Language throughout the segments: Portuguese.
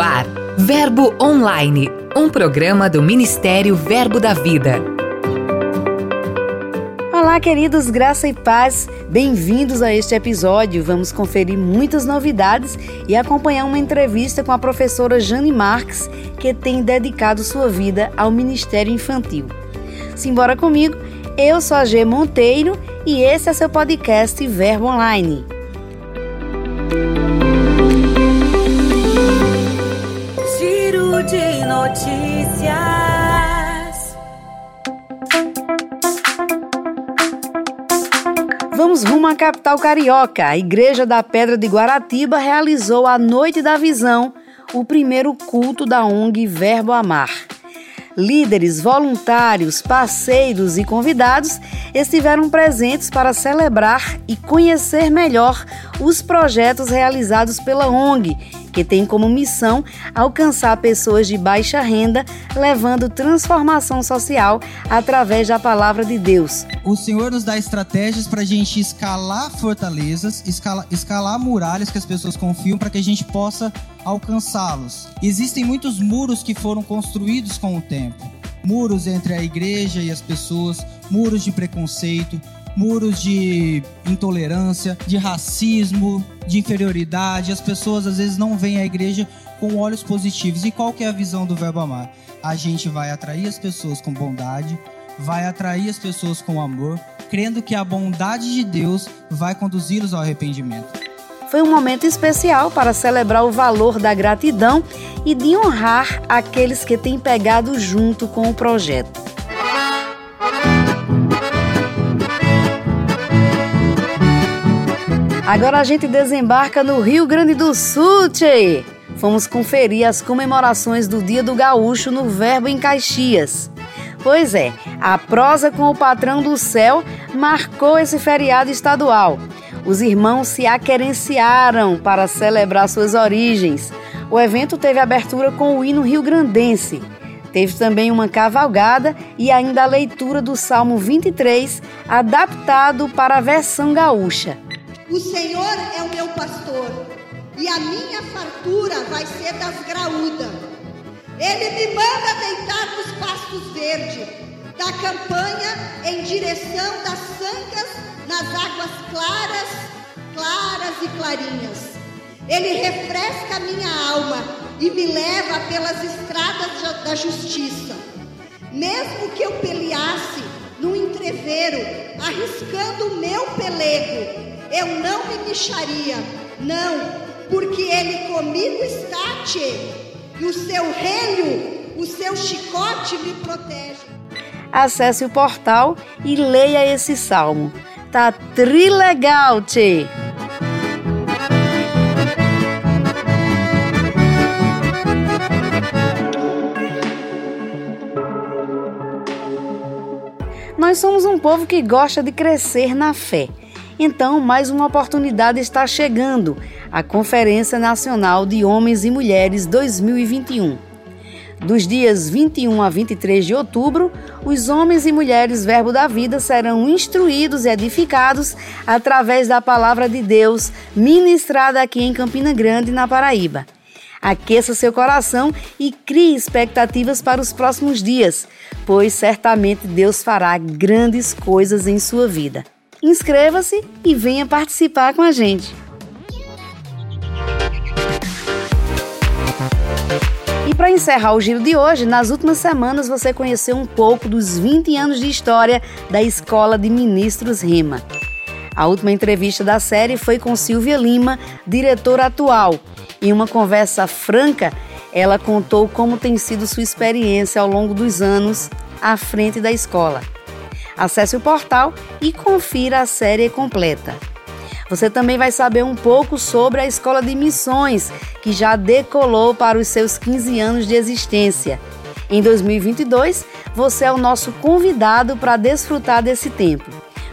Ar, Verbo Online, um programa do Ministério Verbo da Vida. Olá, queridos, graça e paz. Bem-vindos a este episódio. Vamos conferir muitas novidades e acompanhar uma entrevista com a professora Jane Marques, que tem dedicado sua vida ao Ministério Infantil. Simbora comigo. Eu sou a G Monteiro e esse é seu podcast Verbo Online. De notícias. Vamos rumo à capital carioca. A Igreja da Pedra de Guaratiba realizou a Noite da Visão, o primeiro culto da ONG Verbo Amar. Líderes, voluntários, parceiros e convidados estiveram presentes para celebrar e conhecer melhor os projetos realizados pela ONG que tem como missão alcançar pessoas de baixa renda, levando transformação social através da palavra de Deus. O Senhor nos dá estratégias para a gente escalar fortalezas, escalar, escalar muralhas que as pessoas confiam para que a gente possa alcançá-los. Existem muitos muros que foram construídos com o tempo. Muros entre a igreja e as pessoas, muros de preconceito, muros de intolerância, de racismo, de inferioridade. As pessoas às vezes não veem a igreja com olhos positivos. E qual que é a visão do verbo amar? A gente vai atrair as pessoas com bondade, vai atrair as pessoas com amor, crendo que a bondade de Deus vai conduzi-los ao arrependimento. Foi um momento especial para celebrar o valor da gratidão e de honrar aqueles que têm pegado junto com o projeto. Agora a gente desembarca no Rio Grande do Sul, tchê. Fomos conferir as comemorações do Dia do Gaúcho no Verbo em Caxias. Pois é, a prosa com o patrão do céu marcou esse feriado estadual. Os irmãos se aquerenciaram para celebrar suas origens. O evento teve abertura com o hino rio-grandense. Teve também uma cavalgada e ainda a leitura do Salmo 23, adaptado para a versão gaúcha. O Senhor é o meu pastor, e a minha fartura vai ser das graúdas. Ele me manda deitar nos pastos verdes, da campanha em direção das sangas, nas águas claras, claras e clarinhas. Ele refresca a minha alma e me leva pelas estradas da justiça. Mesmo que eu peleasse no entreveiro, arriscando o meu pelego, eu não me queixaria, não, porque Ele comigo está, tchê, e o seu relho, o seu chicote me protege. Acesse o portal e leia esse salmo. Tá trilegal, tchê! Nós somos um povo que gosta de crescer na fé. Então, mais uma oportunidade está chegando a Conferência Nacional de Homens e Mulheres 2021. Dos dias 21 a 23 de outubro, os homens e mulheres Verbo da Vida serão instruídos e edificados através da palavra de Deus ministrada aqui em Campina Grande, na Paraíba. Aqueça seu coração e crie expectativas para os próximos dias, pois certamente Deus fará grandes coisas em sua vida. Inscreva-se e venha participar com a gente. E para encerrar o giro de hoje, nas últimas semanas você conheceu um pouco dos 20 anos de história da Escola de Ministros Rema. A última entrevista da série foi com Silvia Lima, diretora atual. Em uma conversa franca, ela contou como tem sido sua experiência ao longo dos anos à frente da escola. Acesse o portal e confira a série completa. Você também vai saber um pouco sobre a Escola de Missões, que já decolou para os seus 15 anos de existência. Em 2022, você é o nosso convidado para desfrutar desse tempo.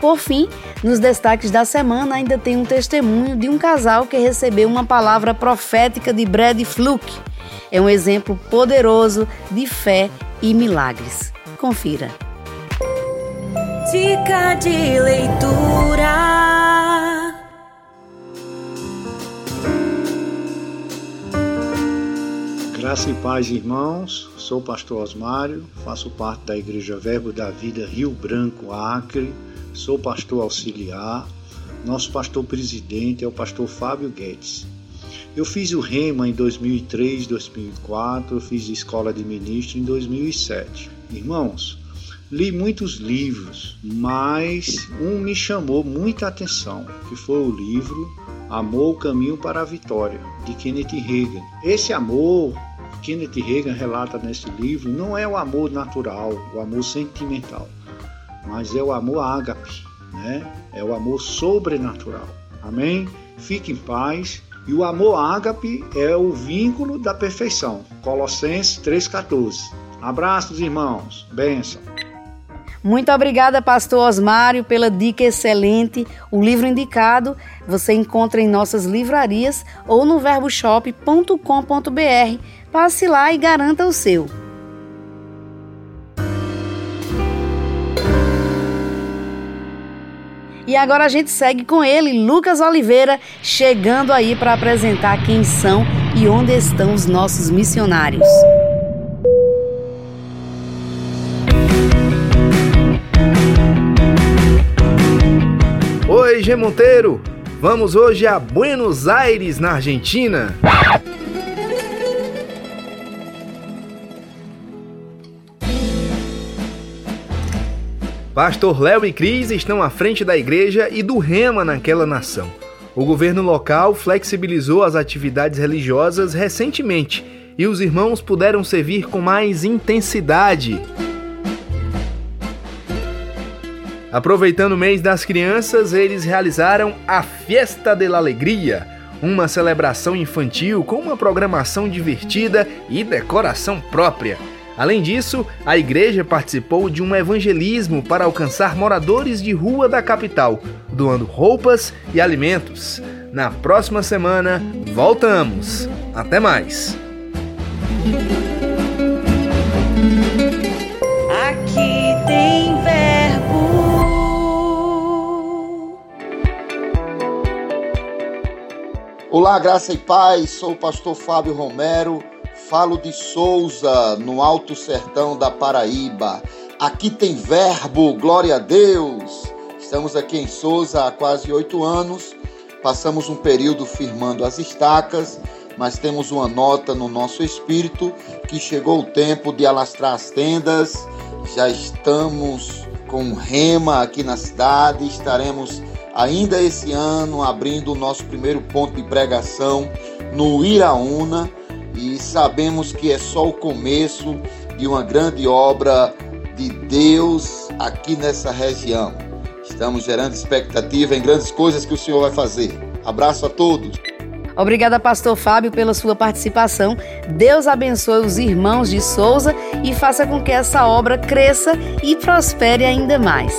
Por fim, nos destaques da semana ainda tem um testemunho de um casal que recebeu uma palavra profética de Brad Fluke. É um exemplo poderoso de fé e milagres. Confira. Dica de leitura. Graça e paz, irmãos. Sou o pastor Osmário, faço parte da Igreja Verbo da Vida Rio Branco, Acre. Sou pastor auxiliar. Nosso pastor presidente é o pastor Fábio Guedes. Eu fiz o REMA em 2003, 2004, eu fiz escola de ministro em 2007. Irmãos, li muitos livros, mas um me chamou muita atenção, que foi o livro Amor, o Caminho para a Vitória, de Kenneth Reagan. Esse amor Kenneth Reagan relata nesse livro não é o amor natural, o amor sentimental, mas é o amor ágape, né? É o amor sobrenatural. Amém? Fique em paz. E o amor ágape é o vínculo da perfeição. Colossenses 3,14. Abraços, irmãos. Benção. Muito obrigada, pastor Osmário, pela dica excelente. O livro indicado você encontra em nossas livrarias ou no verboshop.com.br Passe lá e garanta o seu. E agora a gente segue com ele, Lucas Oliveira, chegando aí para apresentar quem são e onde estão os nossos missionários. G Monteiro! Vamos hoje a Buenos Aires, na Argentina. Pastor Léo e Cris estão à frente da igreja e do rema naquela nação. O governo local flexibilizou as atividades religiosas recentemente e os irmãos puderam servir com mais intensidade. Aproveitando o mês das crianças, eles realizaram a Fiesta de la Alegria, uma celebração infantil com uma programação divertida e decoração própria. Além disso, a igreja participou de um evangelismo para alcançar moradores de rua da capital, doando roupas e alimentos. Na próxima semana, voltamos. Até mais! Olá, graça e paz. Sou o pastor Fábio Romero Falo de Souza, no Alto Sertão da Paraíba. Aqui tem verbo, glória a Deus. Estamos aqui em Souza há quase oito anos. Passamos um período firmando as estacas, mas temos uma nota no nosso espírito que chegou o tempo de alastrar as tendas. Já estamos com rema aqui na cidade. Estaremos ainda esse ano abrindo o nosso primeiro ponto de pregação no Iraúna e sabemos que é só o começo de uma grande obra de Deus aqui nessa região. Estamos gerando expectativa em grandes coisas que o Senhor vai fazer. Abraço a todos. Obrigada, Pastor Fábio, pela sua participação. Deus abençoe os irmãos de Souza e faça com que essa obra cresça e prospere ainda mais.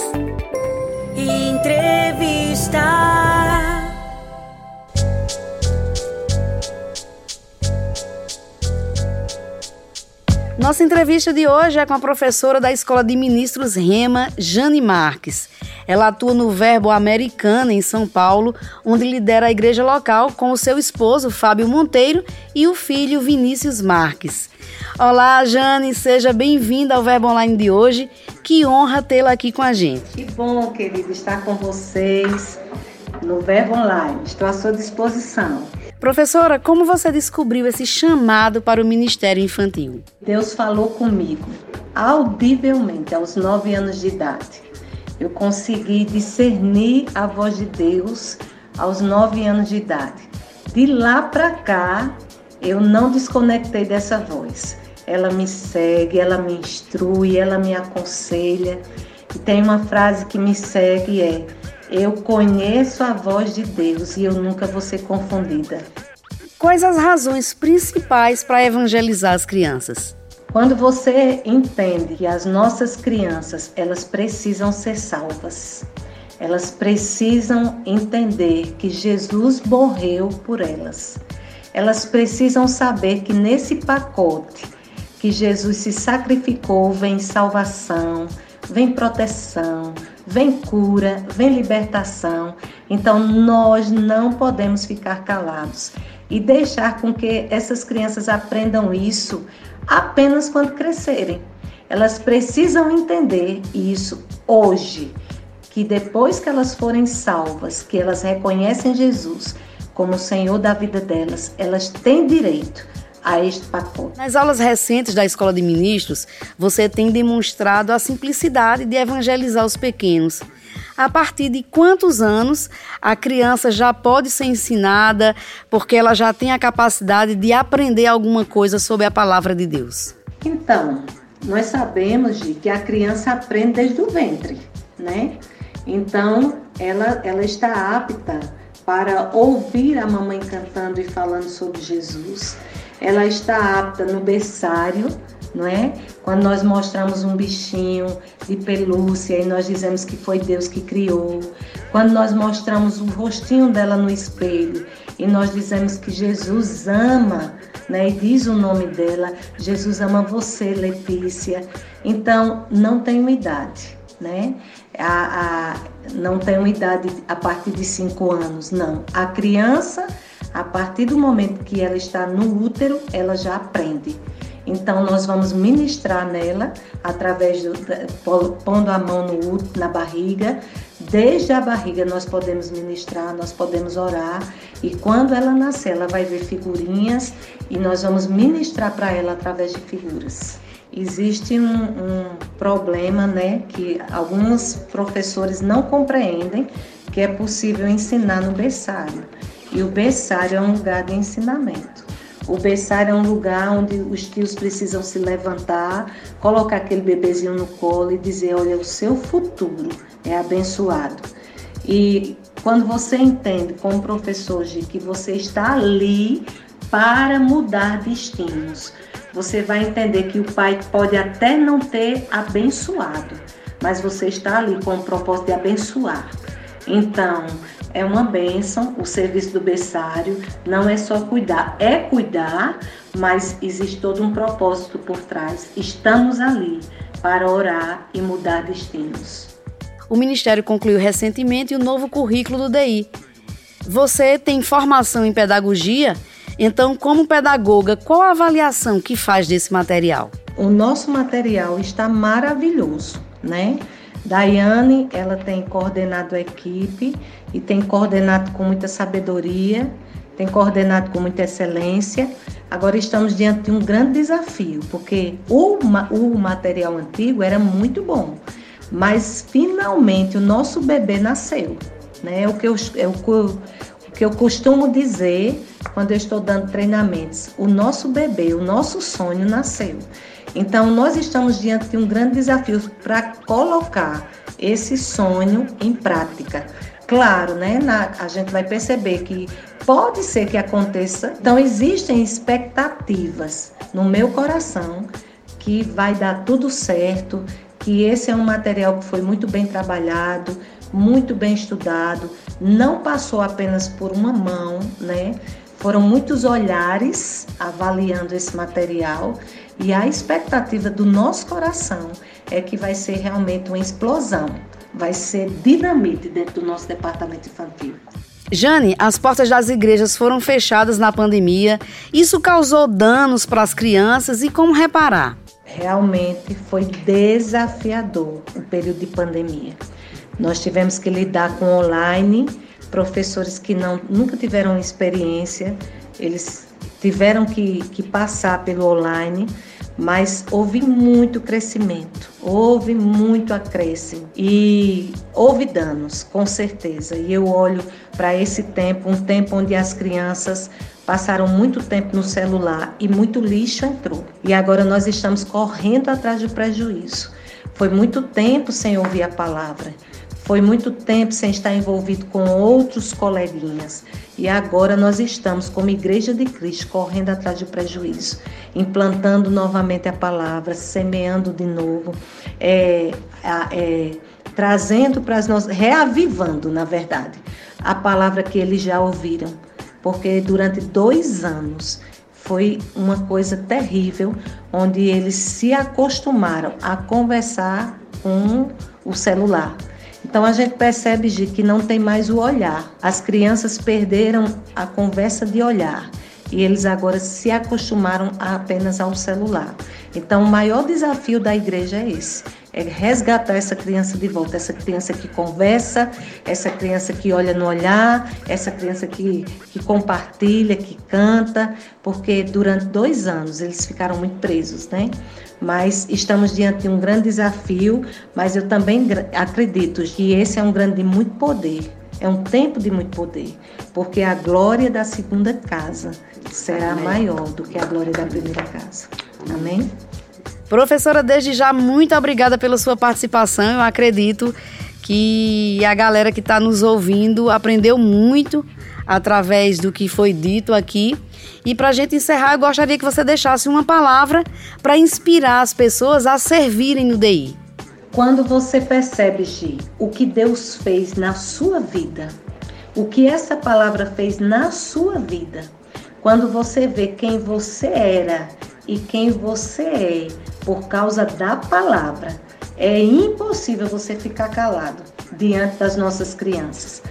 Nossa entrevista de hoje é com a professora da Escola de Ministros Rema, Jane Marques. Ela atua no Verbo Americana, em São Paulo, onde lidera a igreja local com o seu esposo, Fábio Monteiro, e o filho Vinícius Marques. Olá, Jane, seja bem-vinda ao Verbo Online de hoje. Que honra tê-la aqui com a gente. Que bom, querido, estar com vocês no Verbo Online. Estou à sua disposição. Professora, como você descobriu esse chamado para o Ministério Infantil? Deus falou comigo audivelmente aos nove anos de idade. Eu consegui discernir a voz de Deus aos nove anos de idade. De lá para cá, eu não desconectei dessa voz. Ela me segue, ela me instrui, ela me aconselha. E tem uma frase que me segue é: eu conheço a voz de Deus e eu nunca vou ser confundida. Quais as razões principais para evangelizar as crianças? Quando você entende que as nossas crianças, elas precisam ser salvas. Elas precisam entender que Jesus morreu por elas. Elas precisam saber que nesse pacote que Jesus se sacrificou vem salvação, vem proteção, vem cura, vem libertação. Então nós não podemos ficar calados. e deixar com que essas crianças aprendam isso apenas quando crescerem. Elas precisam entender isso hoje, que depois que elas forem salvas, que elas reconhecem Jesus como o Senhor da vida delas, elas têm direito a este pacote. Nas aulas recentes da Escola de Ministros, você tem demonstrado a simplicidade de evangelizar os pequenos. A partir de quantos anos a criança já pode ser ensinada porque ela já tem a capacidade de aprender alguma coisa sobre a palavra de Deus? Então, nós sabemos de que a criança aprende desde o ventre, né? Então, ela, ela está apta para ouvir a mamãe cantando e falando sobre Jesus. Ela está apta no berçário, não é? Quando nós mostramos um bichinho de pelúcia e nós dizemos que foi Deus que criou. Quando nós mostramos o rostinho dela no espelho e nós dizemos que Jesus ama, né? E diz o nome dela, Jesus ama você, Letícia. Então, não tem uma idade, né? A, a, não tem uma idade a partir de cinco anos, não. A criança, a partir do momento que ela está no útero, ela já aprende. Então, nós vamos ministrar nela, através do, pondo a mão no na barriga. Desde a barriga nós podemos ministrar, nós podemos orar. E quando ela nascer, ela vai ver figurinhas e nós vamos ministrar para ela através de figuras. Existe um, um problema, né, que alguns professores não compreendem, que é possível ensinar no berçário. E o berçário é um lugar de ensinamento. O berçário é um lugar onde os tios precisam se levantar, colocar aquele bebezinho no colo e dizer: olha, o seu futuro é abençoado. E quando você entende como professor de que você está ali para mudar destinos, você vai entender que o pai pode até não ter abençoado, mas você está ali com o propósito de abençoar. Então, é uma bênção o serviço do berçário, não é só cuidar, é cuidar, mas existe todo um propósito por trás. Estamos ali para orar e mudar destinos. O Ministério concluiu recentemente o novo currículo do DI. Você tem formação em pedagogia? Então, como pedagoga, qual a avaliação que faz desse material? O nosso material está maravilhoso, né? Daiane, ela tem coordenado a equipe e tem coordenado com muita sabedoria, tem coordenado com muita excelência. Agora estamos diante de um grande desafio, porque o, o material antigo era muito bom, mas finalmente o nosso bebê nasceu. Né? O, que eu, é o, o que eu costumo dizer quando eu estou dando treinamentos: o nosso bebê, o nosso sonho nasceu. Então, nós estamos diante de um grande desafio para colocar esse sonho em prática. Claro, né? Na, a gente vai perceber que pode ser que aconteça. Então, existem expectativas no meu coração que vai dar tudo certo, que esse é um material que foi muito bem trabalhado, muito bem estudado, não passou apenas por uma mão, né? Foram muitos olhares avaliando esse material e a expectativa do nosso coração é que vai ser realmente uma explosão, vai ser dinamite dentro do nosso departamento infantil. Jane, as portas das igrejas foram fechadas na pandemia. Isso causou danos para as crianças e como reparar? Realmente foi desafiador o período de pandemia. Nós tivemos que lidar com online, professores que não, nunca tiveram experiência, eles tiveram que, que passar pelo online mas houve muito crescimento, houve muito acréscimo e houve danos, com certeza. E eu olho para esse tempo, um tempo onde as crianças passaram muito tempo no celular e muito lixo entrou. E agora nós estamos correndo atrás do prejuízo. Foi muito tempo sem ouvir a palavra. Foi muito tempo sem estar envolvido com outros coleguinhas. E agora nós estamos, como Igreja de Cristo, correndo atrás do prejuízo, implantando novamente a palavra, semeando de novo, é, é, trazendo para as nossas. reavivando, na verdade, a palavra que eles já ouviram. Porque durante dois anos foi uma coisa terrível, onde eles se acostumaram a conversar com o celular então a gente percebe que não tem mais o olhar. As crianças perderam a conversa de olhar. e eles agora se acostumaram apenas ao celular. Então, o maior desafio da igreja é esse: é resgatar essa criança de volta, essa criança que conversa, essa criança que olha no olhar, essa criança que, que compartilha, que canta, porque durante dois anos eles ficaram muito presos, né? Mas estamos diante de um grande desafio, mas eu também acredito que esse é um grande de muito poder, é um tempo de muito poder, porque a glória da segunda casa será Amém. maior do que a glória da primeira casa. Amém? Professora, desde já, muito obrigada pela sua participação. Eu acredito que a galera que está nos ouvindo aprendeu muito através do que foi dito aqui. E para a gente encerrar, eu gostaria que você deixasse uma palavra para inspirar as pessoas a servirem no DI. Quando você percebe, Gi, o que Deus fez na sua vida, o que essa palavra fez na sua vida, quando você vê quem você era e quem você é por causa da palavra, é impossível você ficar calado diante das nossas crianças.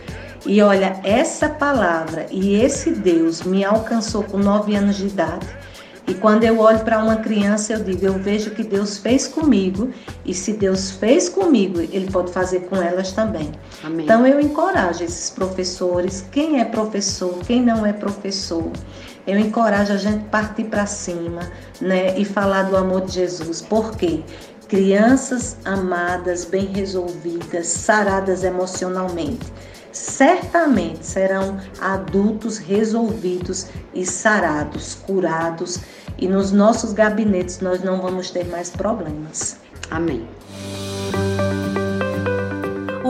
E olha, essa palavra e esse Deus me alcançou com nove anos de idade e quando eu olho para uma criança, eu digo, eu vejo que Deus fez comigo, e se Deus fez comigo, Ele pode fazer com elas também. Amém. Então eu encorajo esses professores, quem é professor, quem não é professor, eu encorajo a gente partir para cima, né, e falar do amor de Jesus. Por quê? Crianças amadas, bem resolvidas, saradas emocionalmente certamente serão adultos resolvidos e sarados, curados, e nos nossos gabinetes nós não vamos ter mais problemas. Amém.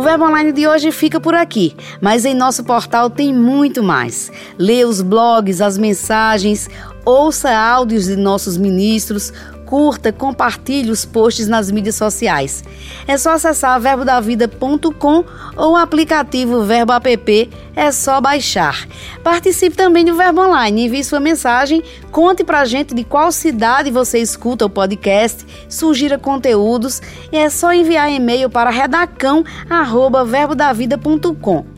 Verbo Online de hoje fica por aqui, mas em nosso portal tem muito mais. Lê os blogs, as mensagens, ouça áudios de nossos ministros, curta, compartilhe os posts nas mídias sociais. É só acessar verbodavida.com ou o aplicativo Verbo App, é só baixar. Participe também do Verbo Online, envie sua mensagem, conte pra gente de qual cidade você escuta o podcast, sugira conteúdos e é só enviar e-mail para redacão@verbodavida.com.